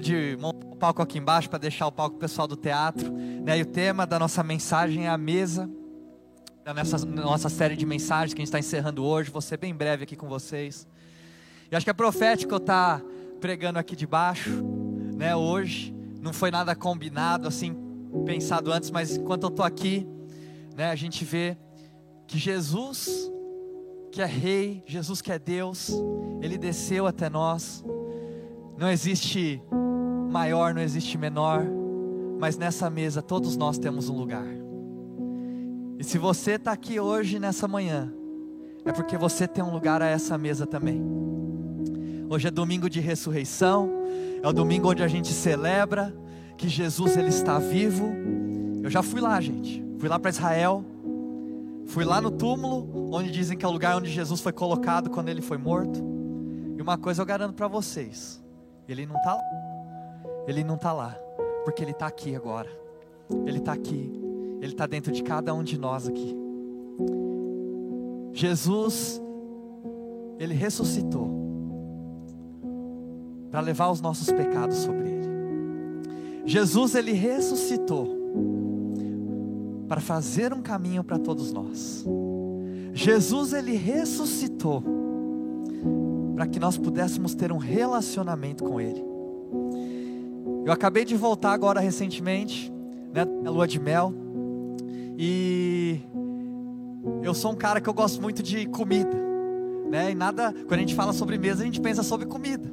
de montar o palco aqui embaixo para deixar o palco pessoal do teatro, né? E o tema da nossa mensagem é a mesa da nossa, série de mensagens que a gente está encerrando hoje. Vou ser bem breve aqui com vocês. E acho que é profético eu estar tá pregando aqui de baixo, né? Hoje não foi nada combinado assim, pensado antes, mas enquanto eu estou aqui, né? A gente vê que Jesus, que é Rei, Jesus que é Deus, Ele desceu até nós. Não existe maior, não existe menor, mas nessa mesa todos nós temos um lugar. E se você está aqui hoje, nessa manhã, é porque você tem um lugar a essa mesa também. Hoje é domingo de ressurreição, é o domingo onde a gente celebra que Jesus ele está vivo. Eu já fui lá, gente. Fui lá para Israel. Fui lá no túmulo, onde dizem que é o lugar onde Jesus foi colocado quando ele foi morto. E uma coisa eu garanto para vocês: ele não está lá. Ele não está lá, porque Ele está aqui agora. Ele está aqui. Ele está dentro de cada um de nós aqui. Jesus, Ele ressuscitou para levar os nossos pecados sobre Ele. Jesus, Ele ressuscitou para fazer um caminho para todos nós. Jesus, Ele ressuscitou para que nós pudéssemos ter um relacionamento com Ele. Eu acabei de voltar agora recentemente, né, na lua de mel, e eu sou um cara que eu gosto muito de comida, né? E nada, quando a gente fala sobre mesa, a gente pensa sobre comida.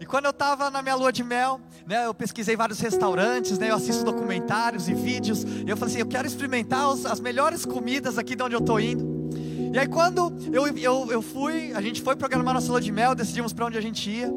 E quando eu estava na minha lua de mel, né, eu pesquisei vários restaurantes, né, eu assisto documentários e vídeos, e eu falei assim, eu quero experimentar os, as melhores comidas aqui de onde eu estou indo. E aí quando eu, eu, eu fui, a gente foi programar nossa lua de mel, decidimos para onde a gente ia.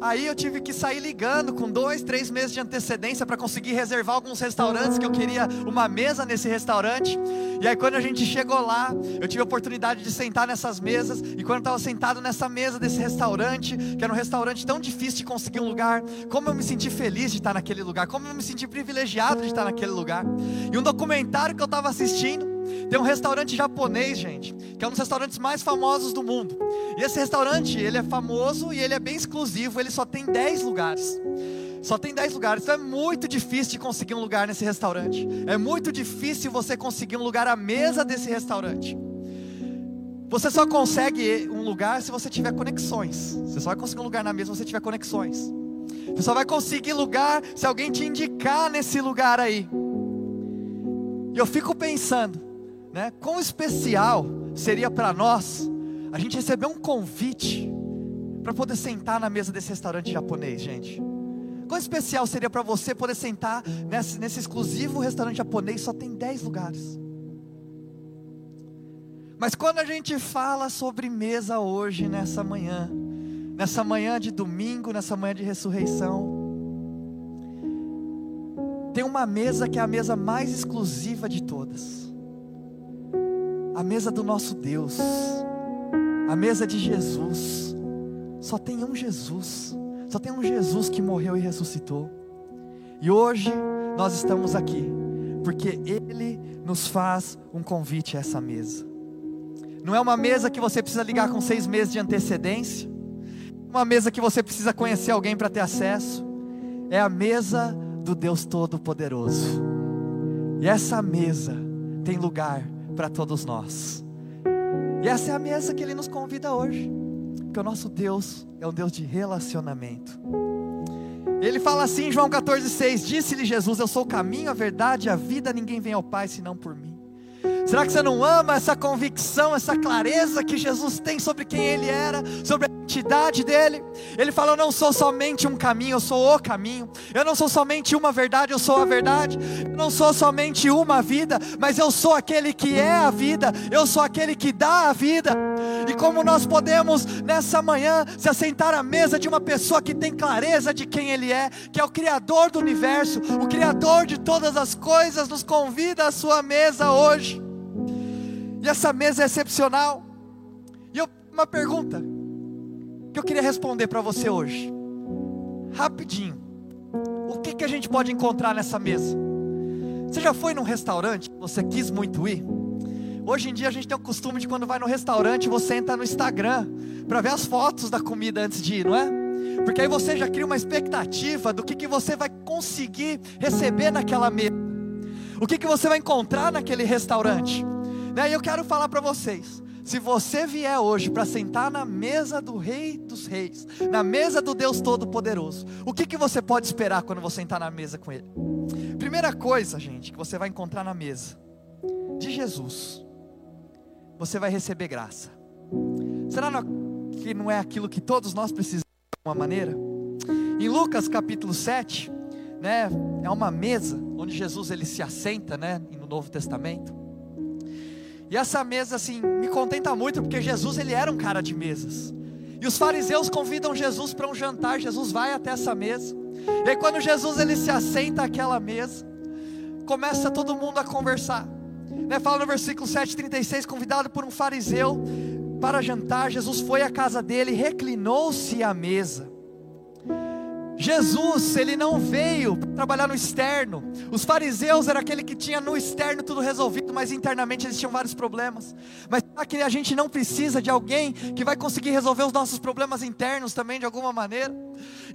Aí eu tive que sair ligando com dois, três meses de antecedência para conseguir reservar alguns restaurantes que eu queria uma mesa nesse restaurante. E aí quando a gente chegou lá, eu tive a oportunidade de sentar nessas mesas. E quando eu estava sentado nessa mesa desse restaurante, que era um restaurante tão difícil de conseguir um lugar, como eu me senti feliz de estar naquele lugar, como eu me senti privilegiado de estar naquele lugar. E um documentário que eu estava assistindo tem um restaurante japonês, gente, que é um dos restaurantes mais famosos do mundo. E esse restaurante, ele é famoso e ele é bem exclusivo, ele só tem 10 lugares. Só tem 10 lugares, então é muito difícil de conseguir um lugar nesse restaurante. É muito difícil você conseguir um lugar à mesa desse restaurante. Você só consegue um lugar se você tiver conexões. Você só vai conseguir um lugar na mesa se você tiver conexões. Você só vai conseguir lugar se alguém te indicar nesse lugar aí. E eu fico pensando, né? Quão especial seria para nós a gente receber um convite para poder sentar na mesa desse restaurante japonês, gente. Quão especial seria para você poder sentar nesse, nesse exclusivo restaurante japonês, só tem 10 lugares. Mas quando a gente fala sobre mesa hoje, nessa manhã, nessa manhã de domingo, nessa manhã de ressurreição, tem uma mesa que é a mesa mais exclusiva de todas a mesa do nosso Deus, a mesa de Jesus. Só tem um Jesus, só tem um Jesus que morreu e ressuscitou. E hoje nós estamos aqui, porque Ele nos faz um convite a essa mesa. Não é uma mesa que você precisa ligar com seis meses de antecedência, uma mesa que você precisa conhecer alguém para ter acesso, é a mesa do Deus Todo-Poderoso. E essa mesa tem lugar para todos nós. E essa é a mesa que Ele nos convida hoje, porque o nosso Deus é um Deus de relacionamento. Ele fala assim, João 14,6: Disse-lhe Jesus: Eu sou o caminho, a verdade e a vida, ninguém vem ao Pai senão por mim. Será que você não ama essa convicção, essa clareza que Jesus tem sobre quem Ele era, sobre a identidade dele? Ele fala: Eu não sou somente um caminho, eu sou o caminho. Eu não sou somente uma verdade, eu sou a verdade. Eu não sou somente uma vida, mas eu sou aquele que é a vida. Eu sou aquele que dá a vida. E como nós podemos nessa manhã se assentar à mesa de uma pessoa que tem clareza de quem Ele é, que é o Criador do universo, o Criador de todas as coisas, nos convida à sua mesa hoje. E essa mesa é excepcional. E eu, uma pergunta que eu queria responder para você hoje, rapidinho. O que, que a gente pode encontrar nessa mesa? Você já foi num restaurante você quis muito ir? Hoje em dia a gente tem o costume de quando vai no restaurante você entra no Instagram para ver as fotos da comida antes de ir, não é? Porque aí você já cria uma expectativa do que, que você vai conseguir receber naquela mesa, o que, que você vai encontrar naquele restaurante. Né? E eu quero falar para vocês: se você vier hoje para sentar na mesa do Rei dos Reis, na mesa do Deus Todo-Poderoso, o que, que você pode esperar quando você sentar na mesa com Ele? Primeira coisa, gente, que você vai encontrar na mesa de Jesus, você vai receber graça. Será que não é aquilo que todos nós precisamos de uma maneira? Em Lucas capítulo 7, né, é uma mesa onde Jesus ele se assenta, né, no Novo Testamento. E essa mesa assim me contenta muito porque Jesus ele era um cara de mesas. E os fariseus convidam Jesus para um jantar, Jesus vai até essa mesa. E aí quando Jesus ele se assenta àquela mesa, começa todo mundo a conversar. Né, fala no versículo 7,36, convidado por um fariseu para jantar, Jesus foi à casa dele, reclinou-se à mesa. Jesus, ele não veio trabalhar no externo. Os fariseus era aquele que tinha no externo tudo resolvido, mas internamente eles tinham vários problemas. Mas que a gente não precisa de alguém que vai conseguir resolver os nossos problemas internos também de alguma maneira.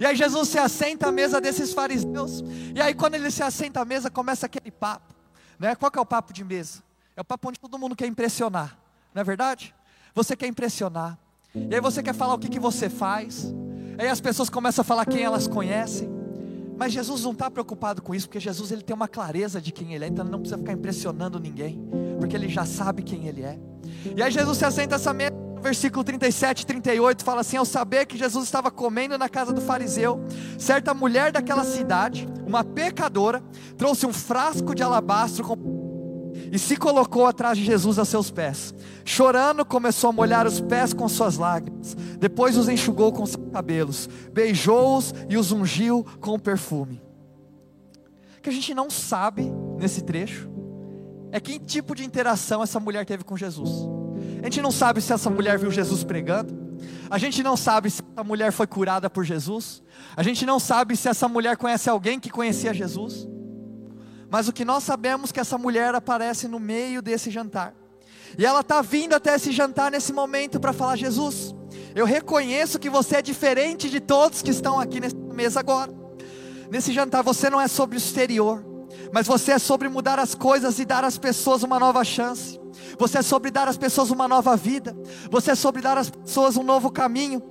E aí Jesus se assenta à mesa desses fariseus. E aí quando ele se assenta à mesa, começa aquele papo, né? Qual que é o papo de mesa? É o papo onde todo mundo quer impressionar, não é verdade? Você quer impressionar. E aí você quer falar o que, que você faz. Aí as pessoas começam a falar quem elas conhecem. Mas Jesus não está preocupado com isso, porque Jesus ele tem uma clareza de quem ele é, então ele não precisa ficar impressionando ninguém, porque ele já sabe quem ele é. E aí Jesus se assenta essa mesa, versículo 37 e 38, fala assim: Ao saber que Jesus estava comendo na casa do fariseu, certa mulher daquela cidade, uma pecadora, trouxe um frasco de alabastro com e se colocou atrás de Jesus a seus pés. Chorando, começou a molhar os pés com suas lágrimas. Depois os enxugou com seus cabelos, beijou-os e os ungiu com perfume. O que a gente não sabe nesse trecho é que tipo de interação essa mulher teve com Jesus. A gente não sabe se essa mulher viu Jesus pregando. A gente não sabe se essa mulher foi curada por Jesus. A gente não sabe se essa mulher conhece alguém que conhecia Jesus. Mas o que nós sabemos é que essa mulher aparece no meio desse jantar. E ela está vindo até esse jantar nesse momento para falar: Jesus, eu reconheço que você é diferente de todos que estão aqui nessa mesa agora. Nesse jantar você não é sobre o exterior, mas você é sobre mudar as coisas e dar às pessoas uma nova chance. Você é sobre dar às pessoas uma nova vida. Você é sobre dar às pessoas um novo caminho.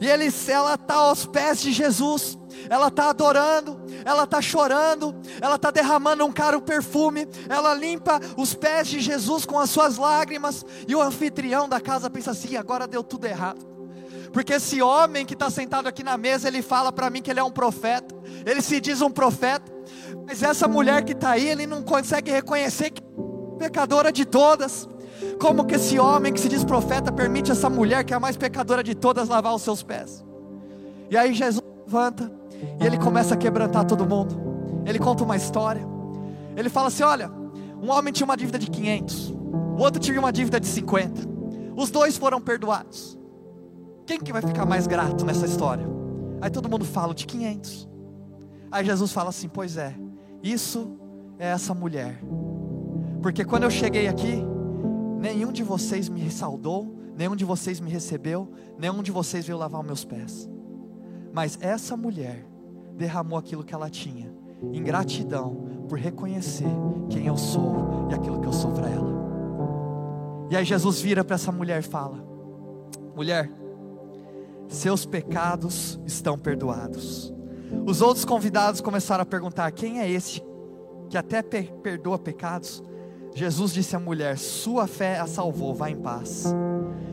E ele, ela está aos pés de Jesus ela está adorando, ela está chorando, ela está derramando um caro perfume, ela limpa os pés de Jesus com as suas lágrimas, e o anfitrião da casa pensa assim: agora deu tudo errado. Porque esse homem que está sentado aqui na mesa, ele fala para mim que ele é um profeta, ele se diz um profeta, mas essa mulher que está aí, ele não consegue reconhecer que é pecadora de todas. Como que esse homem que se diz profeta permite essa mulher, que é a mais pecadora de todas, lavar os seus pés? E aí Jesus levanta, e ele começa a quebrantar todo mundo. Ele conta uma história. Ele fala assim: olha, um homem tinha uma dívida de 500, o outro tinha uma dívida de 50. Os dois foram perdoados. Quem que vai ficar mais grato nessa história? Aí todo mundo fala de 500. Aí Jesus fala assim: Pois é, isso é essa mulher. Porque quando eu cheguei aqui, nenhum de vocês me saudou, nenhum de vocês me recebeu, nenhum de vocês veio lavar os meus pés. Mas essa mulher derramou aquilo que ela tinha, em gratidão por reconhecer quem eu sou e aquilo que eu sou para ela. E aí Jesus vira para essa mulher e fala: Mulher, seus pecados estão perdoados. Os outros convidados começaram a perguntar: Quem é esse que até perdoa pecados? Jesus disse à mulher: Sua fé a salvou, vá em paz.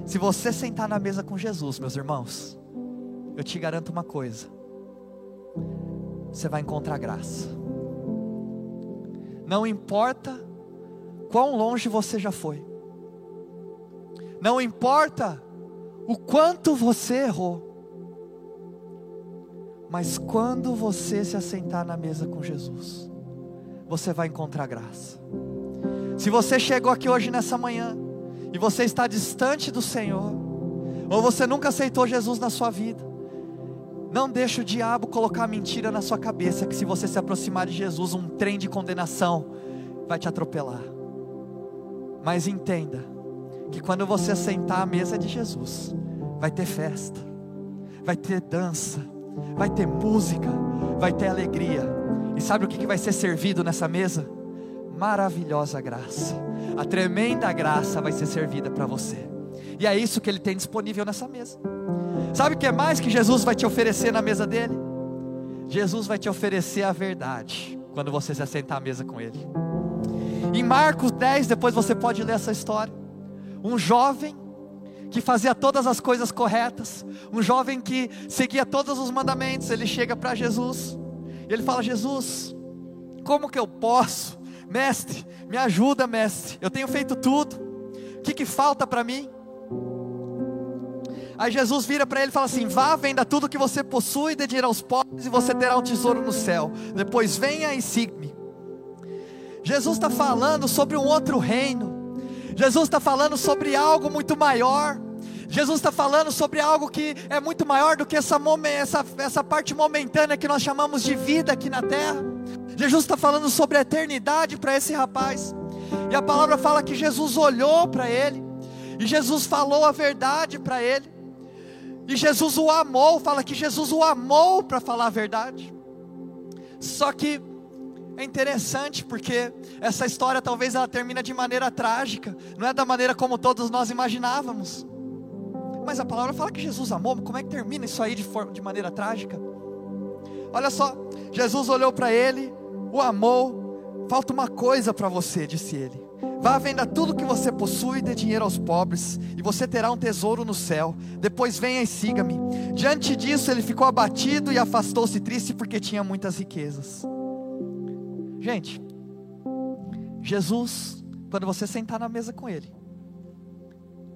Se você sentar na mesa com Jesus, meus irmãos, eu te garanto uma coisa: você vai encontrar graça. Não importa quão longe você já foi, não importa o quanto você errou, mas quando você se assentar na mesa com Jesus, você vai encontrar graça. Se você chegou aqui hoje nessa manhã e você está distante do Senhor, ou você nunca aceitou Jesus na sua vida, não deixe o diabo colocar mentira na sua cabeça que se você se aproximar de Jesus, um trem de condenação vai te atropelar. Mas entenda que quando você sentar à mesa de Jesus, vai ter festa, vai ter dança, vai ter música, vai ter alegria. E sabe o que vai ser servido nessa mesa? Maravilhosa graça. A tremenda graça vai ser servida para você. E é isso que ele tem disponível nessa mesa. Sabe o que é mais que Jesus vai te oferecer na mesa dele? Jesus vai te oferecer a verdade quando você se assentar à mesa com ele. Em Marcos 10, depois você pode ler essa história. Um jovem que fazia todas as coisas corretas, um jovem que seguia todos os mandamentos, ele chega para Jesus e ele fala: Jesus, como que eu posso, mestre, me ajuda, mestre, eu tenho feito tudo, o que, que falta para mim? Aí Jesus vira para ele e fala assim: Vá, venda tudo que você possui, dinheiro aos pobres e você terá um tesouro no céu. Depois venha e siga-me. Jesus está falando sobre um outro reino. Jesus está falando sobre algo muito maior. Jesus está falando sobre algo que é muito maior do que essa, essa, essa parte momentânea que nós chamamos de vida aqui na terra. Jesus está falando sobre a eternidade para esse rapaz. E a palavra fala que Jesus olhou para ele, e Jesus falou a verdade para ele, e Jesus o amou. Fala que Jesus o amou para falar a verdade. Só que é interessante porque essa história talvez ela termina de maneira trágica, não é da maneira como todos nós imaginávamos. Mas a palavra fala que Jesus amou, como é que termina isso aí de, forma, de maneira trágica? Olha só, Jesus olhou para ele, o amou, falta uma coisa para você, disse ele. Vá venda tudo que você possui e dê dinheiro aos pobres, e você terá um tesouro no céu. Depois venha e siga-me. Diante disso, ele ficou abatido e afastou-se triste porque tinha muitas riquezas. Gente, Jesus, quando você sentar na mesa com Ele,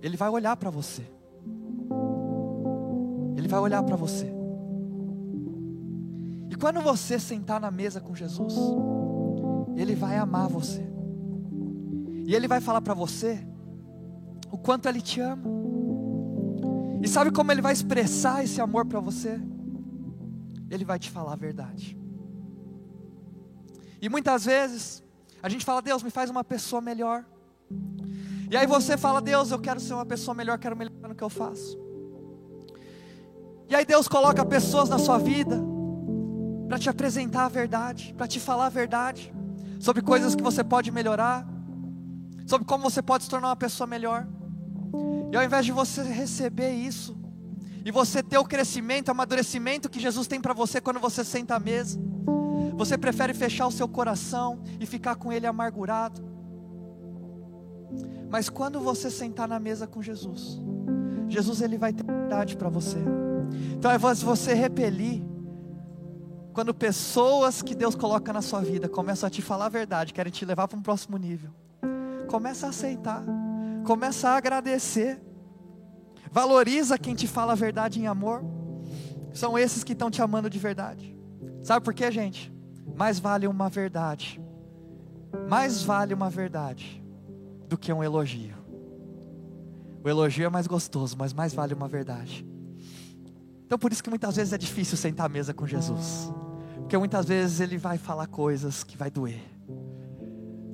Ele vai olhar para você. Ele vai olhar para você. E quando você sentar na mesa com Jesus, Ele vai amar você. E Ele vai falar para você o quanto Ele te ama. E sabe como Ele vai expressar esse amor para você? Ele vai te falar a verdade. E muitas vezes a gente fala, Deus, me faz uma pessoa melhor. E aí você fala, Deus, eu quero ser uma pessoa melhor, quero melhorar no que eu faço. E aí Deus coloca pessoas na sua vida para te apresentar a verdade, para te falar a verdade sobre coisas que você pode melhorar, sobre como você pode se tornar uma pessoa melhor. E ao invés de você receber isso, e você ter o crescimento, o amadurecimento que Jesus tem para você quando você senta à mesa, você prefere fechar o seu coração e ficar com ele amargurado. Mas quando você sentar na mesa com Jesus, Jesus ele vai ter verdade para você. Então é você repelir quando pessoas que Deus coloca na sua vida começam a te falar a verdade, querem te levar para um próximo nível. Começa a aceitar, começa a agradecer. Valoriza quem te fala a verdade em amor. São esses que estão te amando de verdade. Sabe por quê, gente? mais vale uma verdade, mais vale uma verdade do que um elogio. O elogio é mais gostoso, mas mais vale uma verdade. Então por isso que muitas vezes é difícil sentar à mesa com Jesus. Porque muitas vezes ele vai falar coisas que vai doer.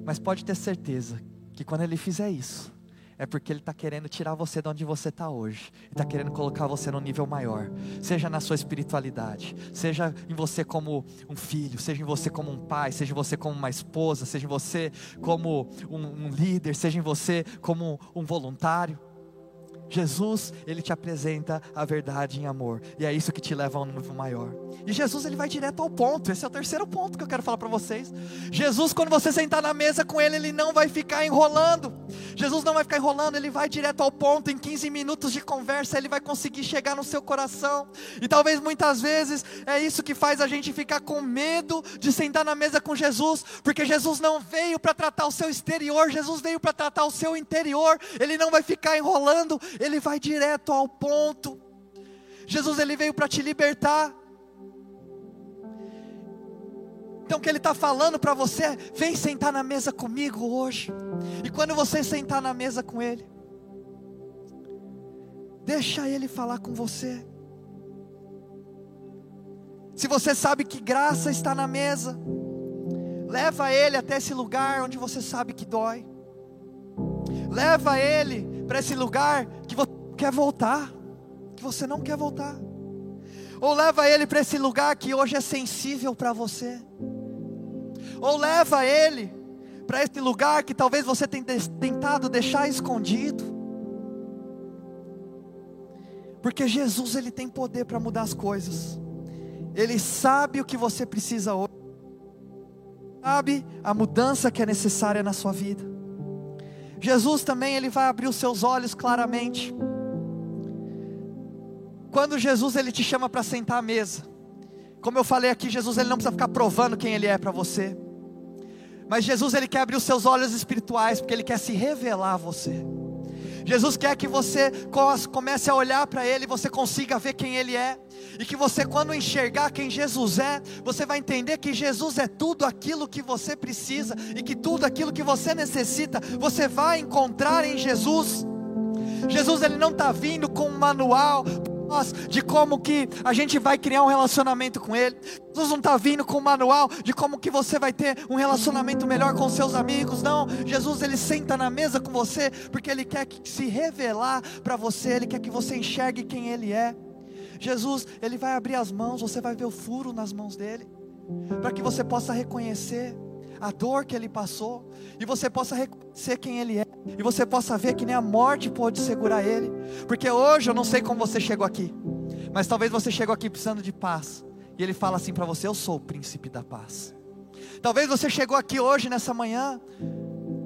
Mas pode ter certeza que quando ele fizer isso, é porque Ele está querendo tirar você de onde você está hoje, está querendo colocar você num nível maior, seja na sua espiritualidade, seja em você como um filho, seja em você como um pai, seja em você como uma esposa, seja em você como um, um líder, seja em você como um voluntário. Jesus, ele te apresenta a verdade em amor, e é isso que te leva a um nível maior. E Jesus, ele vai direto ao ponto. Esse é o terceiro ponto que eu quero falar para vocês. Jesus, quando você sentar na mesa com ele, ele não vai ficar enrolando. Jesus não vai ficar enrolando, ele vai direto ao ponto. Em 15 minutos de conversa, ele vai conseguir chegar no seu coração. E talvez muitas vezes é isso que faz a gente ficar com medo de sentar na mesa com Jesus, porque Jesus não veio para tratar o seu exterior, Jesus veio para tratar o seu interior. Ele não vai ficar enrolando, ele vai direto ao ponto. Jesus ele veio para te libertar. Então o que ele está falando para você é: vem sentar na mesa comigo hoje. E quando você sentar na mesa com ele, deixa ele falar com você. Se você sabe que graça está na mesa, leva ele até esse lugar onde você sabe que dói. Leva ele para esse lugar quer voltar, que você não quer voltar. Ou leva ele para esse lugar que hoje é sensível para você. Ou leva ele para esse lugar que talvez você tenha tentado deixar escondido. Porque Jesus ele tem poder para mudar as coisas. Ele sabe o que você precisa hoje. Sabe a mudança que é necessária na sua vida. Jesus também ele vai abrir os seus olhos claramente. Quando Jesus ele te chama para sentar à mesa, como eu falei aqui, Jesus ele não precisa ficar provando quem ele é para você. Mas Jesus ele quer abrir os seus olhos espirituais, porque ele quer se revelar a você. Jesus quer que você comece a olhar para Ele, você consiga ver quem Ele é, e que você, quando enxergar quem Jesus é, você vai entender que Jesus é tudo aquilo que você precisa, e que tudo aquilo que você necessita, você vai encontrar em Jesus. Jesus ele não está vindo com um manual nós de como que a gente vai criar um relacionamento com Ele. Jesus não está vindo com um manual de como que você vai ter um relacionamento melhor com seus amigos. Não, Jesus ele senta na mesa com você porque Ele quer se revelar para você. Ele quer que você enxergue quem Ele é. Jesus ele vai abrir as mãos, você vai ver o furo nas mãos dele, para que você possa reconhecer a dor que ele passou, e você possa reconhecer quem ele é, e você possa ver que nem a morte pode segurar ele, porque hoje eu não sei como você chegou aqui, mas talvez você chegou aqui precisando de paz, e ele fala assim para você: Eu sou o príncipe da paz. Talvez você chegou aqui hoje, nessa manhã,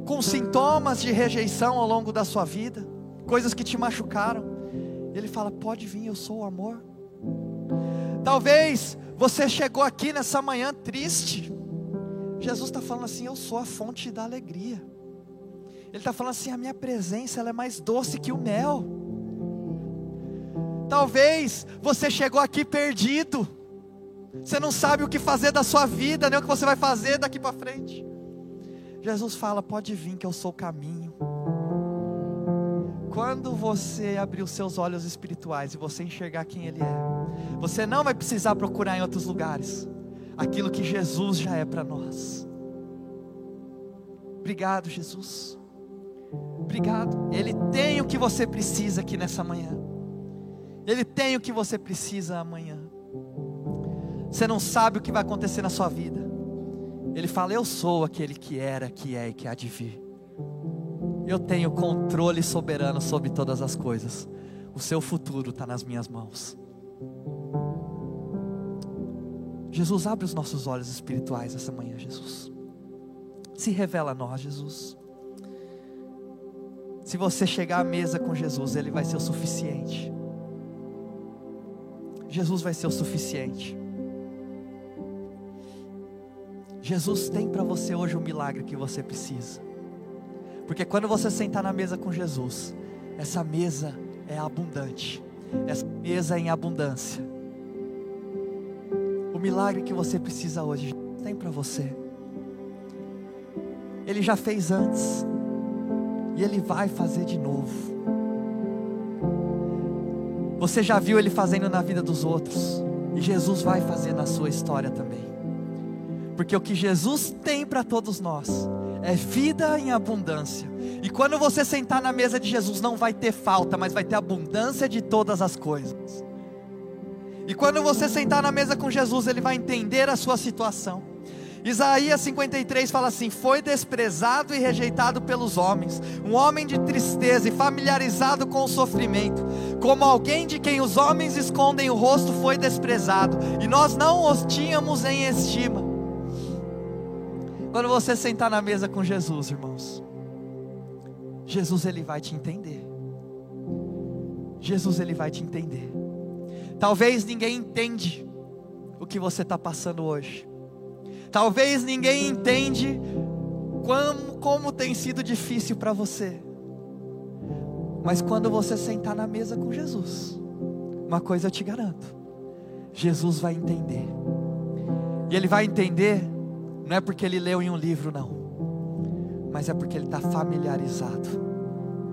com sintomas de rejeição ao longo da sua vida, coisas que te machucaram, e ele fala: Pode vir, eu sou o amor. Talvez você chegou aqui nessa manhã triste, Jesus está falando assim: Eu sou a fonte da alegria. Ele está falando assim: A minha presença ela é mais doce que o mel. Talvez você chegou aqui perdido. Você não sabe o que fazer da sua vida, nem o que você vai fazer daqui para frente. Jesus fala: Pode vir, que eu sou o caminho. Quando você abrir os seus olhos espirituais e você enxergar quem Ele é, você não vai precisar procurar em outros lugares aquilo que Jesus já é para nós. Obrigado, Jesus. Obrigado. Ele tem o que você precisa aqui nessa manhã. Ele tem o que você precisa amanhã. Você não sabe o que vai acontecer na sua vida. Ele fala: Eu sou aquele que era, que é e que há de vir. Eu tenho controle soberano sobre todas as coisas. O seu futuro está nas minhas mãos. Jesus, abre os nossos olhos espirituais essa manhã, Jesus. Se revela a nós, Jesus. Se você chegar à mesa com Jesus, Ele vai ser o suficiente. Jesus vai ser o suficiente. Jesus tem para você hoje o milagre que você precisa. Porque quando você sentar na mesa com Jesus, essa mesa é abundante. Essa mesa é em abundância milagre que você precisa hoje tem para você. Ele já fez antes e ele vai fazer de novo. Você já viu ele fazendo na vida dos outros e Jesus vai fazer na sua história também. Porque o que Jesus tem para todos nós é vida em abundância. E quando você sentar na mesa de Jesus, não vai ter falta, mas vai ter abundância de todas as coisas. E quando você sentar na mesa com Jesus, ele vai entender a sua situação. Isaías 53 fala assim: Foi desprezado e rejeitado pelos homens, um homem de tristeza e familiarizado com o sofrimento, como alguém de quem os homens escondem o rosto, foi desprezado, e nós não os tínhamos em estima. Quando você sentar na mesa com Jesus, irmãos, Jesus ele vai te entender. Jesus ele vai te entender. Talvez ninguém entende o que você está passando hoje. Talvez ninguém entende como, como tem sido difícil para você. Mas quando você sentar na mesa com Jesus, uma coisa eu te garanto: Jesus vai entender. E ele vai entender, não é porque ele leu em um livro, não, mas é porque ele está familiarizado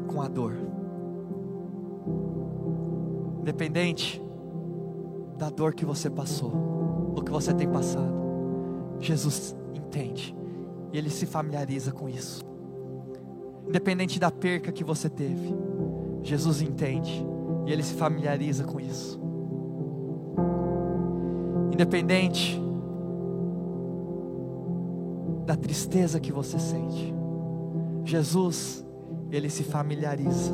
com a dor. Independente da dor que você passou, ou que você tem passado. Jesus entende e ele se familiariza com isso. Independente da perca que você teve, Jesus entende e ele se familiariza com isso. independente da tristeza que você sente. Jesus, ele se familiariza,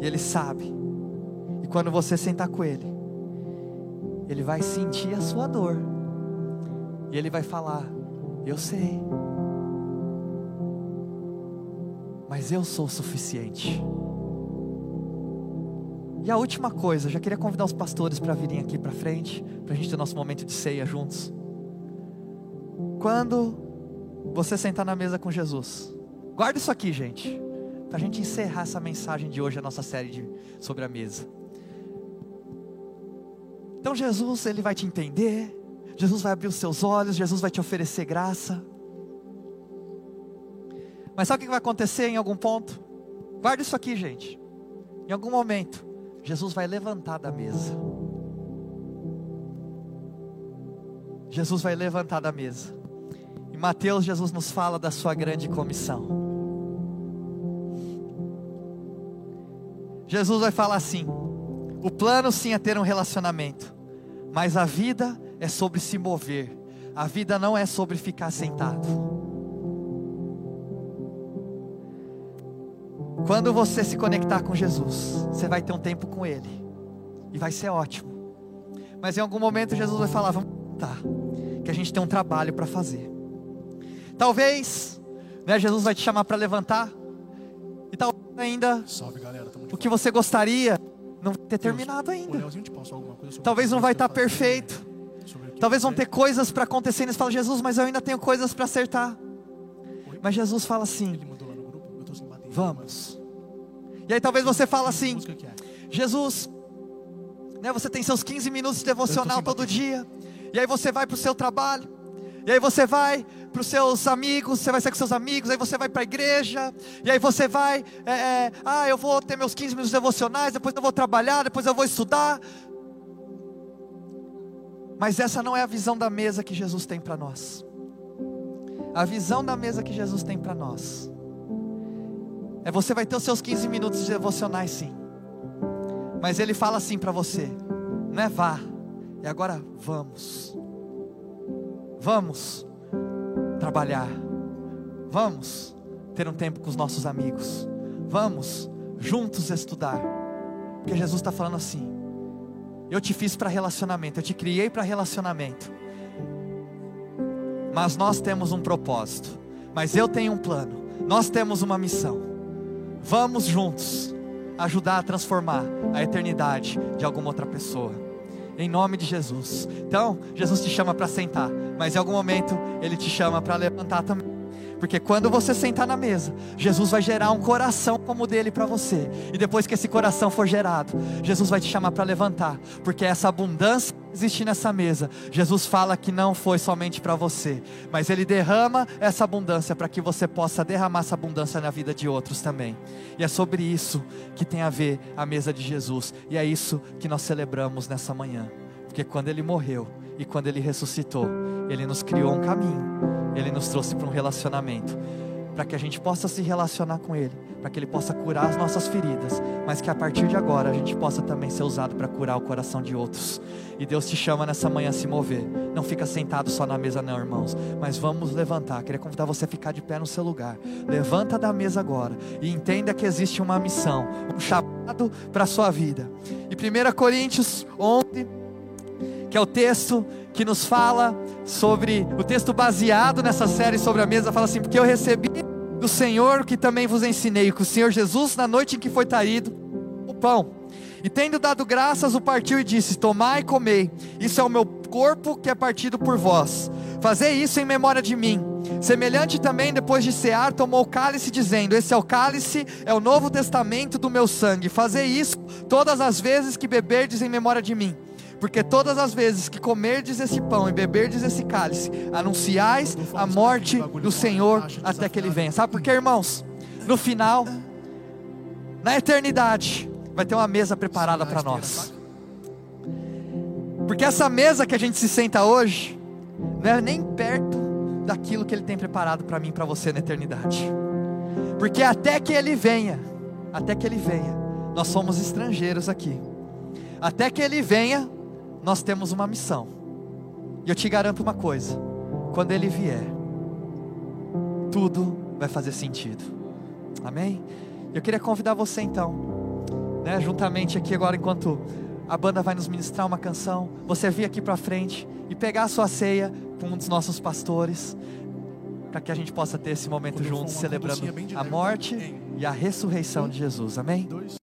e ele sabe, e quando você sentar com ele, ele vai sentir a sua dor, e ele vai falar: Eu sei, mas eu sou o suficiente. E a última coisa, já queria convidar os pastores para virem aqui para frente, para a gente ter nosso momento de ceia juntos. Quando você sentar na mesa com Jesus, guarda isso aqui, gente, para a gente encerrar essa mensagem de hoje, a nossa série de, sobre a mesa. Então Jesus, ele vai te entender, Jesus vai abrir os seus olhos, Jesus vai te oferecer graça. Mas sabe o que vai acontecer em algum ponto? Guarda isso aqui, gente. Em algum momento, Jesus vai levantar da mesa. Jesus vai levantar da mesa. Em Mateus, Jesus nos fala da sua grande comissão. Jesus vai falar assim: o plano sim é ter um relacionamento, mas a vida é sobre se mover, a vida não é sobre ficar sentado. Quando você se conectar com Jesus, você vai ter um tempo com Ele, e vai ser ótimo. Mas em algum momento Jesus vai falar: vamos tá, que a gente tem um trabalho para fazer. Talvez, né, Jesus vai te chamar para levantar, e talvez ainda Salve, galera, o que você gostaria não vai ter terminado ainda. Talvez não vai estar tá perfeito. Talvez vão ter coisas para acontecer e você fala, Jesus, mas eu ainda tenho coisas para acertar. Mas Jesus fala assim: Vamos. E aí talvez você fala assim: Jesus, né, você tem seus 15 minutos de devocional todo dia. E aí você vai para o seu trabalho. E aí você vai para os seus amigos, você vai sair com seus amigos, aí você vai para a igreja, e aí você vai, é, é, ah, eu vou ter meus 15 minutos devocionais, depois eu vou trabalhar, depois eu vou estudar. Mas essa não é a visão da mesa que Jesus tem para nós. A visão da mesa que Jesus tem para nós é você vai ter os seus 15 minutos de devocionais sim. Mas ele fala assim para você: não é vá, e agora vamos. Vamos trabalhar. Vamos ter um tempo com os nossos amigos. Vamos juntos estudar. Porque Jesus está falando assim: eu te fiz para relacionamento, eu te criei para relacionamento. Mas nós temos um propósito. Mas eu tenho um plano. Nós temos uma missão. Vamos juntos ajudar a transformar a eternidade de alguma outra pessoa. Em nome de Jesus. Então, Jesus te chama para sentar, mas em algum momento ele te chama para levantar também. Porque quando você sentar na mesa, Jesus vai gerar um coração como o dele para você. E depois que esse coração for gerado, Jesus vai te chamar para levantar, porque essa abundância existe nessa mesa, Jesus fala que não foi somente para você, mas ele derrama essa abundância para que você possa derramar essa abundância na vida de outros também. E é sobre isso que tem a ver a mesa de Jesus, e é isso que nós celebramos nessa manhã. Porque quando ele morreu e quando ele ressuscitou, ele nos criou um caminho ele nos trouxe para um relacionamento, para que a gente possa se relacionar com Ele, para que Ele possa curar as nossas feridas, mas que a partir de agora a gente possa também ser usado para curar o coração de outros. E Deus te chama nessa manhã a se mover. Não fica sentado só na mesa, não, irmãos, mas vamos levantar. Queria convidar você a ficar de pé no seu lugar. Levanta da mesa agora e entenda que existe uma missão, um chamado para a sua vida. E 1 Coríntios 11, que é o texto que nos fala sobre o texto baseado nessa série sobre a mesa, fala assim: Porque eu recebi do Senhor que também vos ensinei, que o Senhor Jesus, na noite em que foi traído, o pão. E tendo dado graças, o partiu e disse: Tomai e comei, isso é o meu corpo que é partido por vós. Fazei isso em memória de mim. Semelhante também, depois de cear, tomou o cálice, dizendo: Esse é o cálice, é o novo testamento do meu sangue. Fazei isso todas as vezes que beberdes em memória de mim. Porque todas as vezes que comerdes esse pão e beberdes esse cálice, anunciais a morte do Senhor até que ele venha. Sabe por quê, irmãos? No final, na eternidade, vai ter uma mesa preparada para nós. Porque essa mesa que a gente se senta hoje, não é nem perto daquilo que Ele tem preparado para mim e para você na eternidade. Porque até que Ele venha, até que Ele venha, nós somos estrangeiros aqui. Até que Ele venha, nós temos uma missão. E eu te garanto uma coisa: quando Ele vier, tudo vai fazer sentido. Amém? Eu queria convidar você então, né, juntamente aqui agora, enquanto a banda vai nos ministrar uma canção, você vir aqui para frente e pegar a sua ceia com um dos nossos pastores, para que a gente possa ter esse momento juntos, celebrando a morte e a ressurreição de Jesus. Amém?